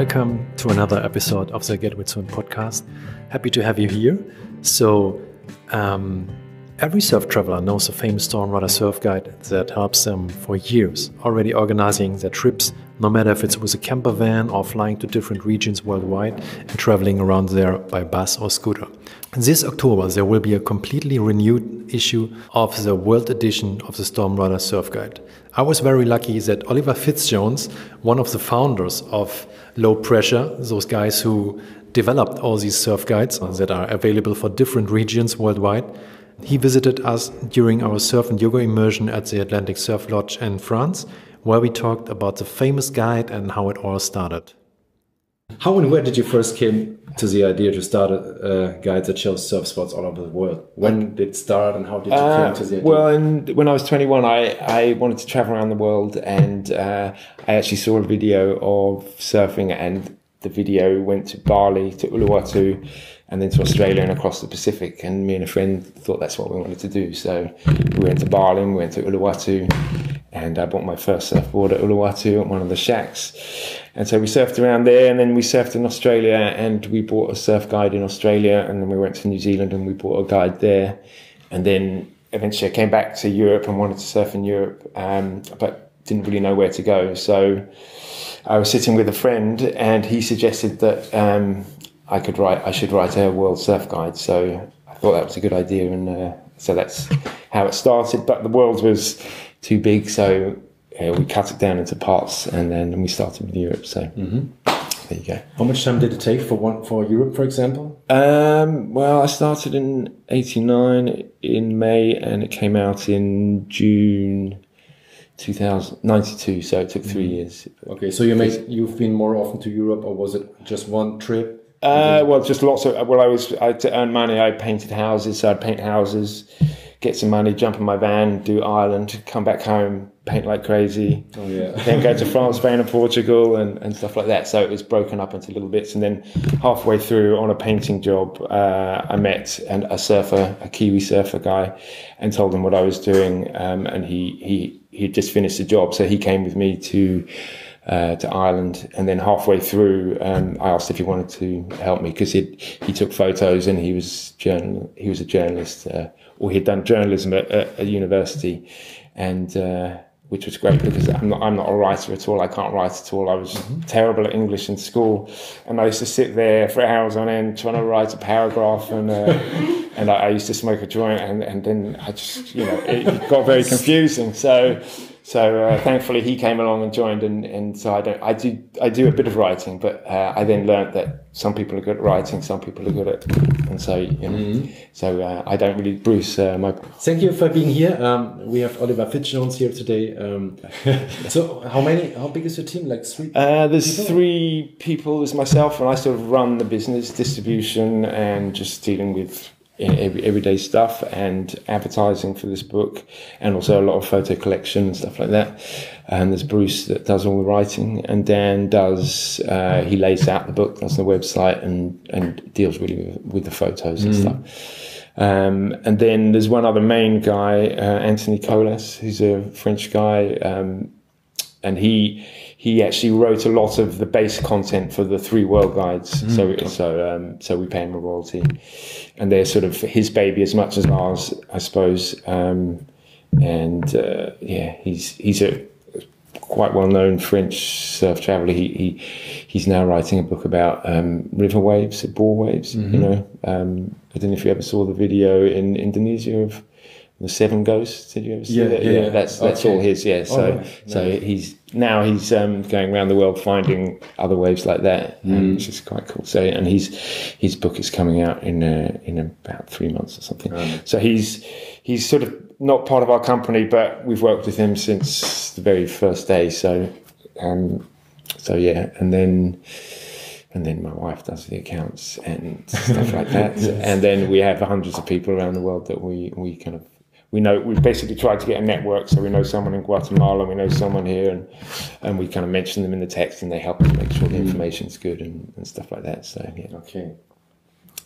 welcome to another episode of the Get With Swim podcast. Happy to have you here. So, um, every surf traveler knows the famous Stormrunner surf guide that helps them for years, already organizing their trips, no matter if it's with a camper van or flying to different regions worldwide and traveling around there by bus or scooter. This October, there will be a completely renewed issue of the world edition of the Stormrunner Surf Guide. I was very lucky that Oliver Fitzjones, one of the founders of Low Pressure, those guys who developed all these surf guides that are available for different regions worldwide, he visited us during our surf and yoga immersion at the Atlantic Surf Lodge in France, where we talked about the famous guide and how it all started. How and where did you first came to the idea to start a, a guide that shows surf spots all over the world? When did it start and how did you uh, come to the idea? Well, in, when I was 21, I, I wanted to travel around the world and uh, I actually saw a video of surfing and the video went to Bali, to Uluwatu, and then to Australia and across the Pacific. And me and a friend thought that's what we wanted to do. So we went to Bali, we went to Uluwatu, and I bought my first surfboard at Uluwatu at one of the shacks. And so we surfed around there, and then we surfed in Australia, and we bought a surf guide in Australia, and then we went to New Zealand and we bought a guide there, and then eventually I came back to Europe and wanted to surf in Europe, um, but didn't really know where to go. So I was sitting with a friend, and he suggested that um, I could write, I should write a world surf guide. So I thought that was a good idea, and uh, so that's how it started. But the world was too big, so uh, we cut it down into parts, and then we started with Europe. So mm-hmm. there you go. How much time did it take for one for Europe, for example? Um, well, I started in '89 in May, and it came out in June. 2092 so it took 3 mm-hmm. years okay so you made you've been more often to europe or was it just one trip uh, well just lots of well i was i to earn money i painted houses so i'd paint houses get some money, jump in my van, do Ireland, come back home, paint like crazy. Oh, yeah. then go to France, Spain, and Portugal, and, and stuff like that. So it was broken up into little bits. And then halfway through on a painting job, uh, I met an, a surfer, a Kiwi surfer guy, and told him what I was doing. Um, and he he he had just finished the job, so he came with me to. Uh, to Ireland, and then halfway through, um, I asked if he wanted to help me because he he took photos and he was journal he was a journalist, uh, or he'd done journalism at, at, university, and uh, which was great because I'm not I'm not a writer at all. I can't write at all. I was mm-hmm. terrible at English in school, and I used to sit there for hours on end trying to write a paragraph, and uh, and I, I, used to smoke a joint, and, and then I just you know it got very confusing. So so uh, thankfully he came along and joined, and, and so I don't I do I do a bit of writing, but uh, I then learned that some people are good at writing, some people are good at, and so you know, mm-hmm. so uh, I don't really Bruce uh, my. Thank you for being here. Um, we have Oliver Fitzjones here today. Um, so how many? How big is your team? Like three? Uh, there's people? three people. There's myself, and I sort of run the business, distribution, and just dealing with every, everyday stuff and advertising for this book, and also a lot of photo collection and stuff like that. And there's Bruce that does all the writing, and Dan does uh, he lays out the book, does the website, and and deals really with, with the photos and mm. stuff. Um, and then there's one other main guy, uh, Anthony Colas, who's a French guy, um, and he he actually wrote a lot of the base content for the three world guides. Mm, so so um, so we pay him a royalty, and they're sort of his baby as much as ours, I suppose. Um, and uh, yeah, he's he's a quite well known French surf traveler. He, he he's now writing a book about um, river waves, bore waves. Mm-hmm. You know, um, I don't know if you ever saw the video in Indonesia of the Seven Ghosts. Did you ever see yeah, that? Yeah, yeah, that's that's okay. all his. Yeah, so right. so he's now he's um, going around the world finding other waves like that, mm. um, which is quite cool. So and he's his book is coming out in uh, in about three months or something. Um, so he's he's sort of not part of our company, but we've worked with him since the very first day. So um, so yeah, and then and then my wife does the accounts and stuff like that. yes. And then we have hundreds of people around the world that we we kind of we know we've basically tried to get a network so we know someone in Guatemala we know someone here and and we kind of mention them in the text and they help us make sure the mm. information's good and, and stuff like that so yeah okay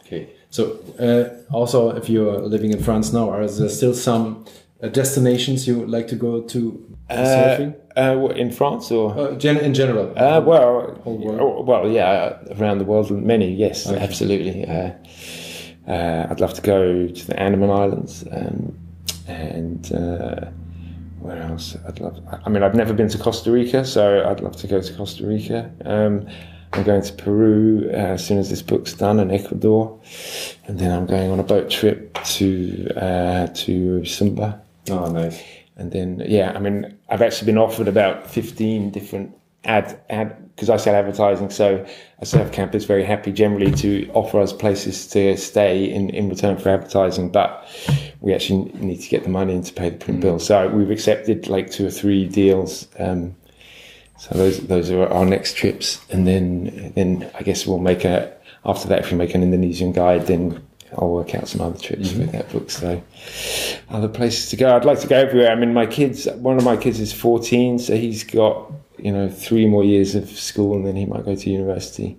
okay so uh, also if you're living in France now are there still some uh, destinations you would like to go to Uh, surfing? uh, in France or? Uh, gen in general. Uh, well, oh, well, yeah, around the world, many, yes, absolutely. Uh, uh, I'd love to go to the Andaman Islands, um, and uh, where else? I'd love. I mean, I've never been to Costa Rica, so I'd love to go to Costa Rica. Um, I'm going to Peru uh, as soon as this book's done, and Ecuador, and then I'm going on a boat trip to uh, to Sumba. oh, nice. And then, yeah, I mean, I've actually been offered about 15 different ad, ad, because I sell advertising. So a surf camp is very happy generally to offer us places to stay in, in return for advertising, but we actually need to get the money in to pay the print bill. So we've accepted like two or three deals. Um, so those, those are our next trips. And then, then I guess we'll make a, after that, if we make an Indonesian guide, then I'll work out some other trips with that book. So other places to go. I'd like to go everywhere. I mean, my kids, one of my kids is 14, so he's got, you know, three more years of school and then he might go to university.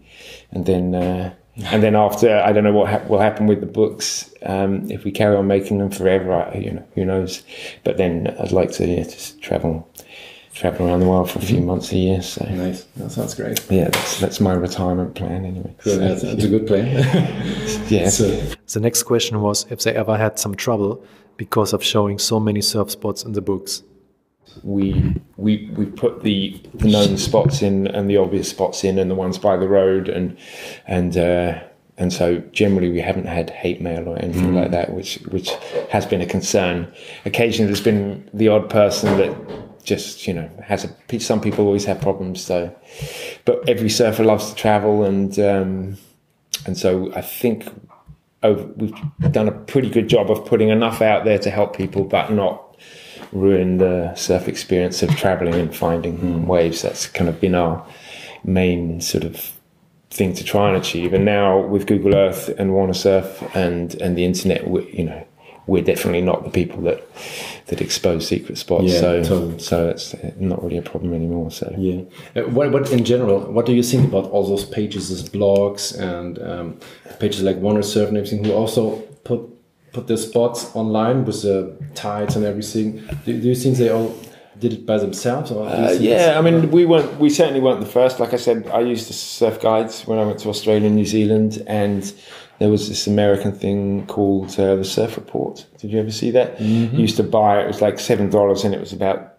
And then, uh, and then after, I don't know what ha- will happen with the books. Um, if we carry on making them forever, I, you know, who knows? But then I'd like to yeah, just travel, travel around the world for a few months a year. So Nice. That sounds great. yeah, that's, that's my retirement plan anyway. Good. So, That's, that's a good plan. yeah. so, The next question was if they ever had some trouble because of showing so many surf spots in the books. we we we put the, the known spots in and the obvious spots in and the ones by the road and and uh, and so generally we haven't had hate mail or anything like that, which which has been a concern. Occasionally there's been the odd person that just you know has a some people always have problems. So, but every surfer loves to travel and um, and so I think over, we've done a pretty good job of putting enough out there to help people, but not ruin the surf experience of traveling and finding waves. That's kind of been our main sort of thing to try and achieve. And now with Google Earth and Wanna Surf and and the internet, we, you know, we're definitely not the people that that expose secret spots. Yeah, so totally. so it's not really a problem anymore. So yeah. Uh, what, what in general, what do you think about all those pages as blogs and um, pages like Wanna Surf and everything who also put put their spots online with the tides and everything? Do, do you think they all did it by themselves? Or Uh, yeah, I mean, we weren't. We certainly weren't the first. Like I said, I used the surf guides when I went to Australia and New Zealand, and there was this American thing called uh, the Surf Report. Did you ever see that? You used to buy it. It was like seven dollars, and it was about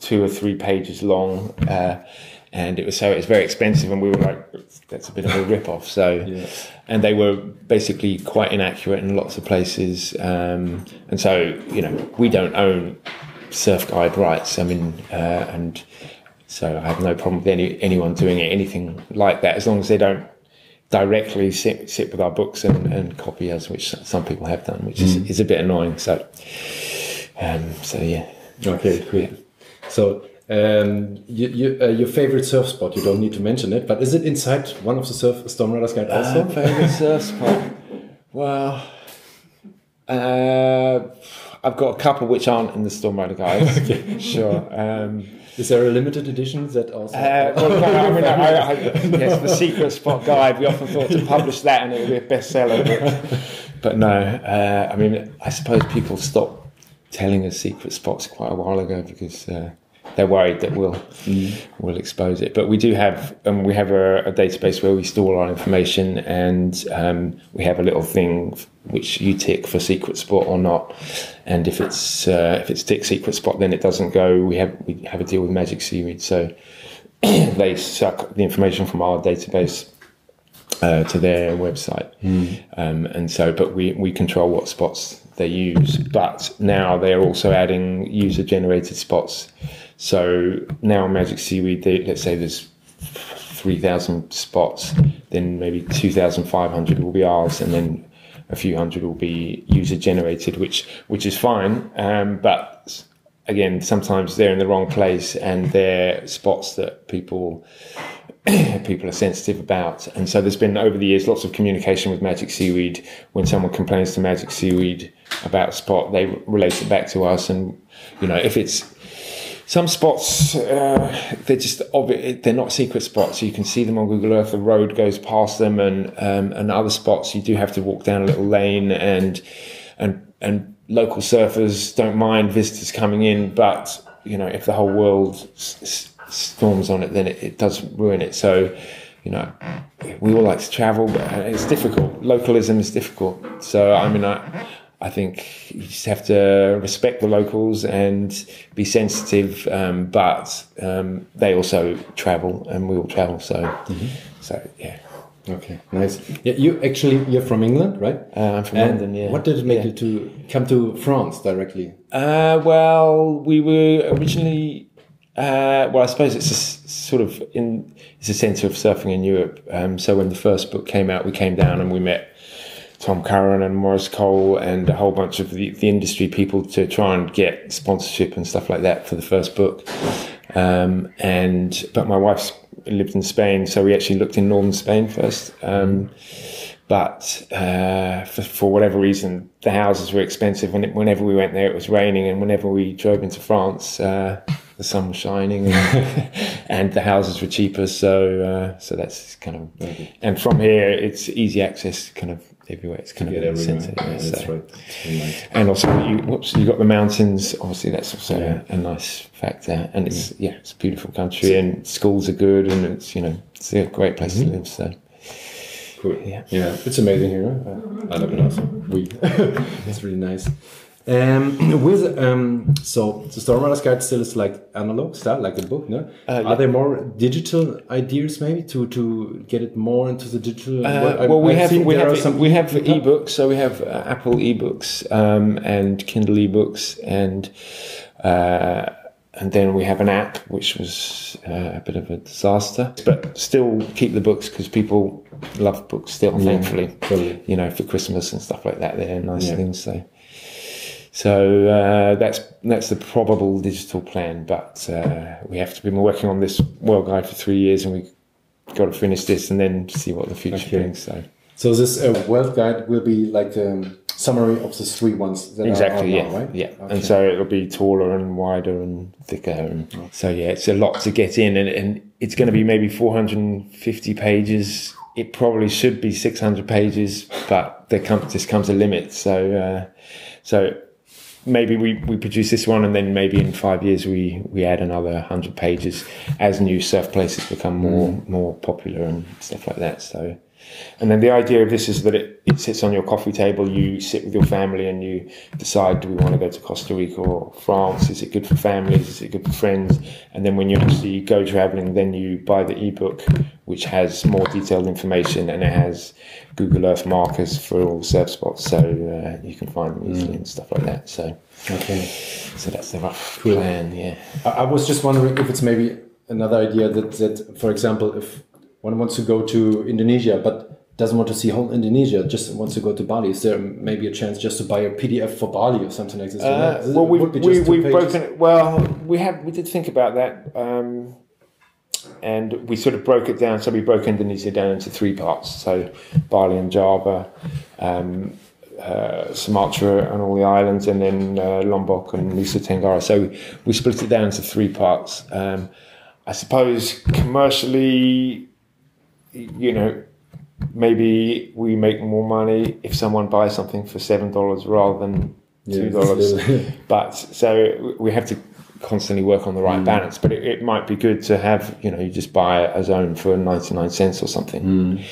two or three pages long. Uh, and it was so it was very expensive, and we were like, "That's a bit of a rip off." So, Yeah. and they were basically quite inaccurate in lots of places. Um, and so, you know, we don't own surf guide rights. I mean, uh, and so I have no problem with any anyone doing anything like that as long as they don't directly sit, sit with our books and, and copy us, which some people have done, which is, is a bit annoying. So, um, so yeah. Okay, great. So, um, you, you, uh, your favorite surf spot, you don't need to mention it, but is it inside one of the surf Storm Riders guide also? favorite surf spot. Well, uh, I've got a couple which aren't in the Storm Rider guides. Sure. Um, is there a limited edition that also? Uh, well, no, I mean, I, I, yes, the secret spot guide. We often thought to publish that and it would be a bestseller, but, but no. Uh, I mean, I suppose people stopped telling us secret spots quite a while ago because uh, they're worried that we'll we'll expose it. But we do have um, we have a, a database where we store our information, and um, we have a little thing which you tick for secret spot or not. And if it's uh, if it's tick secret spot, then it doesn't go. We have we have a deal with Magic Seaweed, so they suck the information from our database uh, to their website. Um, and so, but we, we control what spots they use. But now they're also adding user generated spots. So now Magic Seaweed, they, let's say there's 3,000 spots, then maybe 2,500 will be ours, and then a few hundred will be user generated, which which is fine. Um, but again, sometimes they're in the wrong place and they're spots that people people are sensitive about. And so there's been over the years lots of communication with Magic Seaweed. When someone complains to Magic Seaweed about a spot, they relate it back to us. And you know, if it's some spots, uh, they're just they're not secret spots. You can see them on Google Earth. The road goes past them, and um, and other spots you do have to walk down a little lane and and and local surfers don't mind visitors coming in, but you know, if the whole world s- s- storms on it, then it, it does ruin it. So, you know, we all like to travel, but it's difficult. Localism is difficult. So, I mean, I, I think you just have to respect the locals and be sensitive. Um, but um, they also travel, and we all travel. So, so yeah. Okay, nice. Yeah, you actually you're from England, right? Uh, I'm from And London. Yeah. What did it make Yeah. you to come to France directly? Uh, well, we were originally. Uh, well, I suppose it's a s- sort of in it's a centre of surfing in Europe. Um, so when the first book came out, we came down and we met Tom Curren and Maurice Cole and a whole bunch of the, the industry people to try and get sponsorship and stuff like that for the first book. Um, and but my wife's lived in Spain, so we actually looked in northern Spain first. Um, but uh, for, for whatever reason, the houses were expensive, and it, whenever we went there, it was raining, and whenever we drove into France, uh, the sun was shining, and, and the houses were cheaper. So, uh, so that's kind of. And from here, it's easy access, kind of everywhere. It's kind of in the centre, yeah, so- right. And also you, whoops, you got the mountains. Obviously, that's also Yeah. a, a nice factor. And it's yeah, it's a beautiful country, and schools are good, and it's you know it's a great place to live. So Cool. Yeah. yeah, it's amazing here. Uh, I love it also. We, it's really nice. Um, with um, so the Stormriders Guide still is like analog style, like a book, no? Uh, yeah. Are there more digital ideas maybe to to get it more into the digital? Uh, I- well, we I've have we have are some we have e-book- ebooks. So we have uh, Apple ebooks um, and Kindle ebooks, and uh, and then we have an app which was uh, a bit of a disaster, but still keep the books because people love books still. Thankfully, totally. you know, for Christmas and stuff like that, they're nice Yeah. things. So. So uh, that's that's the probable digital plan, but uh, we have to be working on this world guide for three years, and we have got to finish this and then see what the future Okay. brings. So So this uh, world guide will be like a summary of the three ones that exactly, are yeah, now, right? yeah. Okay. And so it'll be taller and wider and thicker. And so yeah, it's a lot to get in, and, and it's going to be maybe 450 pages. It probably should be 600 pages, but there comes just comes a limit. So uh, so maybe we, we produce this one and then maybe in five years we, we add another 100 pages as new surf places become more mm. more popular and stuff like that. So and then the idea of this is that it, it sits on your coffee table you sit with your family and you decide do we want to go to costa rica or france? Is it good for families? Is it good for friends? And then when you actually go traveling then you buy the ebook which has more detailed information and it has google earth markers for all the surf spots. So uh, you can find them easily and stuff like that. So Okay. so that's the rough plan, yeah. I, I was just wondering if it's maybe another idea that, that, for example, if one wants to go to Indonesia but doesn't want to see whole Indonesia, just wants to go to Bali, is there maybe a chance just to buy a PDF for Bali or something like this? Uh, well, we, be we, two we've broken it. Well, we have we did think about that, um, and we sort of broke it down. So we broke Indonesia down into three parts. So Bali and Java, um, uh, Sumatra and all the islands, and then uh, Lombok and Nusa Tenggara. So we, we split it down into three parts. Um, I suppose commercially, you know, maybe we make more money if someone buys something for seven dollars rather than two dollars. but so we have to constantly work on the right mm. balance. But it, it might be good to have you know you just buy a zone for ninety nine cents or something, mm.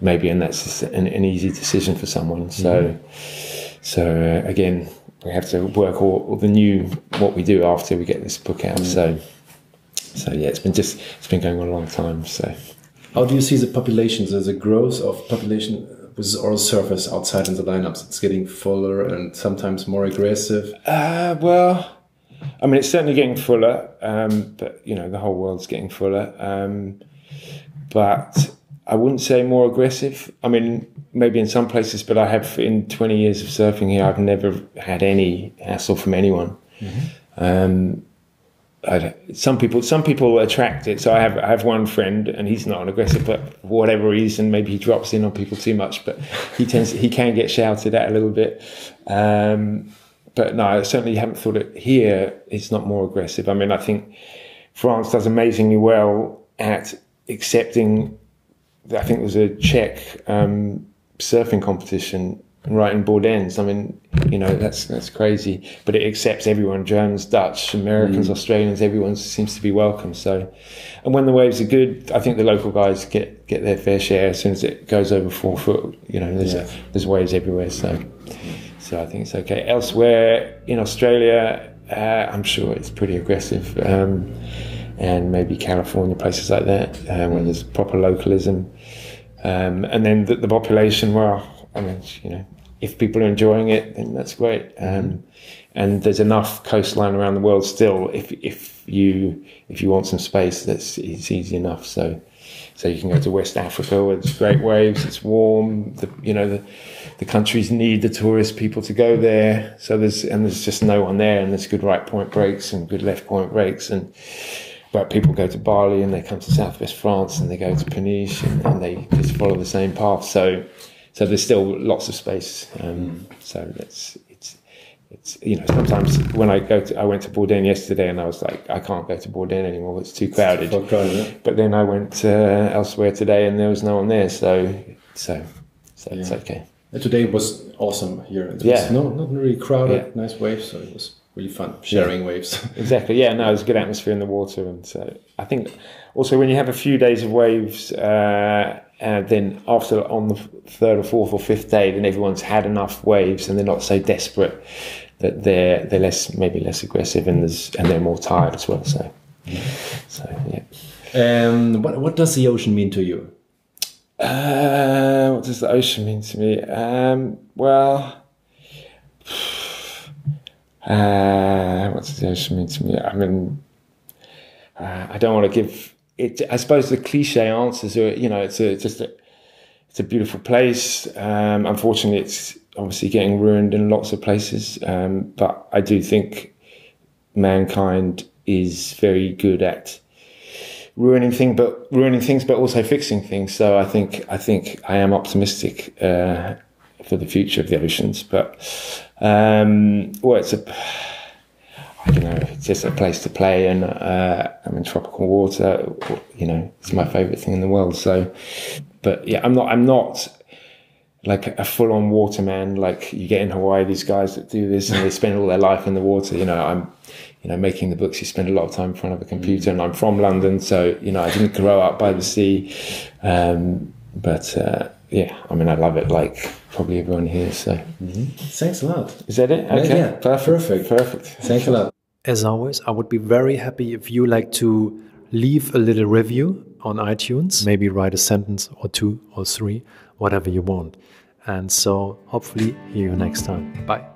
maybe, and that's an, an easy decision for someone. So mm-hmm. so uh, again. We have to work all, all the new what we do after we get this book out. Mm. So, so yeah, it's been just it's been going on a long time. So, How do you see the populations, the growth of population with oral surfers outside in the lineups? It's getting fuller and sometimes more aggressive. Uh, well, I mean, it's certainly getting fuller, um, but you know, the whole world's getting fuller. Um, but I wouldn't say more aggressive. I mean, maybe in some places, but I have in 20 years of surfing here, I've never had any hassle from anyone. Um, I, some people, some people attract it. So I have, I have one friend, and he's not an aggressive, but for whatever reason, maybe he drops in on people too much. But he tends, he can get shouted at a little bit. Um, but no, I certainly haven't thought it here. It's not more aggressive. I mean, I think France does amazingly well at accepting. I think there was a Czech um, surfing competition and writing Bourdaines. I mean, you know, that's that's crazy. But it accepts everyone: Germans, Dutch, Americans, Mm. Australians. Everyone seems to be welcome. So, and when the waves are good, I think the local guys get get their fair share as soon as it goes over four foot. You know, there's Yeah. there's waves everywhere. So, so I think it's okay. Elsewhere in Australia, uh, I'm sure it's pretty aggressive. Um, and maybe California, places like that, uh, where there's proper localism. Um, and then the, the population, well, I mean, you know, if people are enjoying it, then that's great. Um, and there's enough coastline around the world still. If if you if you want some space, that's it's easy enough. So so you can go to West Africa where there's great waves. It's warm. The, you know the the countries need the tourist people to go there. So there's and there's just no one there, and there's good right point breaks and good left point breaks and but people go to Bali and they come to southwest France and they go to Peniche and, and they just follow the same path. So, so there's still lots of space. Um, so that's it's it's you know sometimes when I go to I went to Bourdaines yesterday and I was like I can't go to Bourdaines anymore. It's too crowded. So crowded, yeah. But then I went uh, elsewhere today and there was no one there. So so so it's okay. Today was awesome here. It was Yeah. no, not really crowded, Yeah. nice waves, so it was really fun sharing waves. Exactly. Yeah. No, there's a good atmosphere in the water, and so I think also when you have a few days of waves, uh, and then after on the third or fourth or fifth day, then everyone's had enough waves, and they're not so desperate that they're they're less maybe less aggressive, and there's and they're more tired as well. So, so yeah. um, what what does the ocean mean to you? Uh, what does the ocean mean to me? Um, well, uh, what does the ocean mean to me? I mean, uh, I don't want to give it. I suppose the cliche answers are, you know, it's a just a, it's a beautiful place. Um, unfortunately, it's obviously getting ruined in lots of places. Um, but I do think mankind is very good at ruining thing, but ruining things, but also fixing things. So I think I think I am optimistic uh, for the future of the oceans. But um, well, it's a I don't know, it's just a place to play, and uh, I'm in tropical water. You know, it's my favourite thing in the world. So, but yeah, I'm not. I'm not like a full-on waterman. Like you get in Hawaii, these guys that do this and they spend all their life in the water. You know, I'm, you know, making the books. You spend a lot of time in front of a computer, and I'm from London, so you know, I didn't grow up by the sea. Um, but uh, yeah, I mean, I love it. Like probably everyone here. So mm-hmm. Thanks a lot. is that it? Okay, yeah, perfect. perfect. Thanks a lot. As always, I would be very happy if you like to leave a little review on iTunes, maybe write a sentence or two or three, whatever you want. And so hopefully hear you next time. Bye.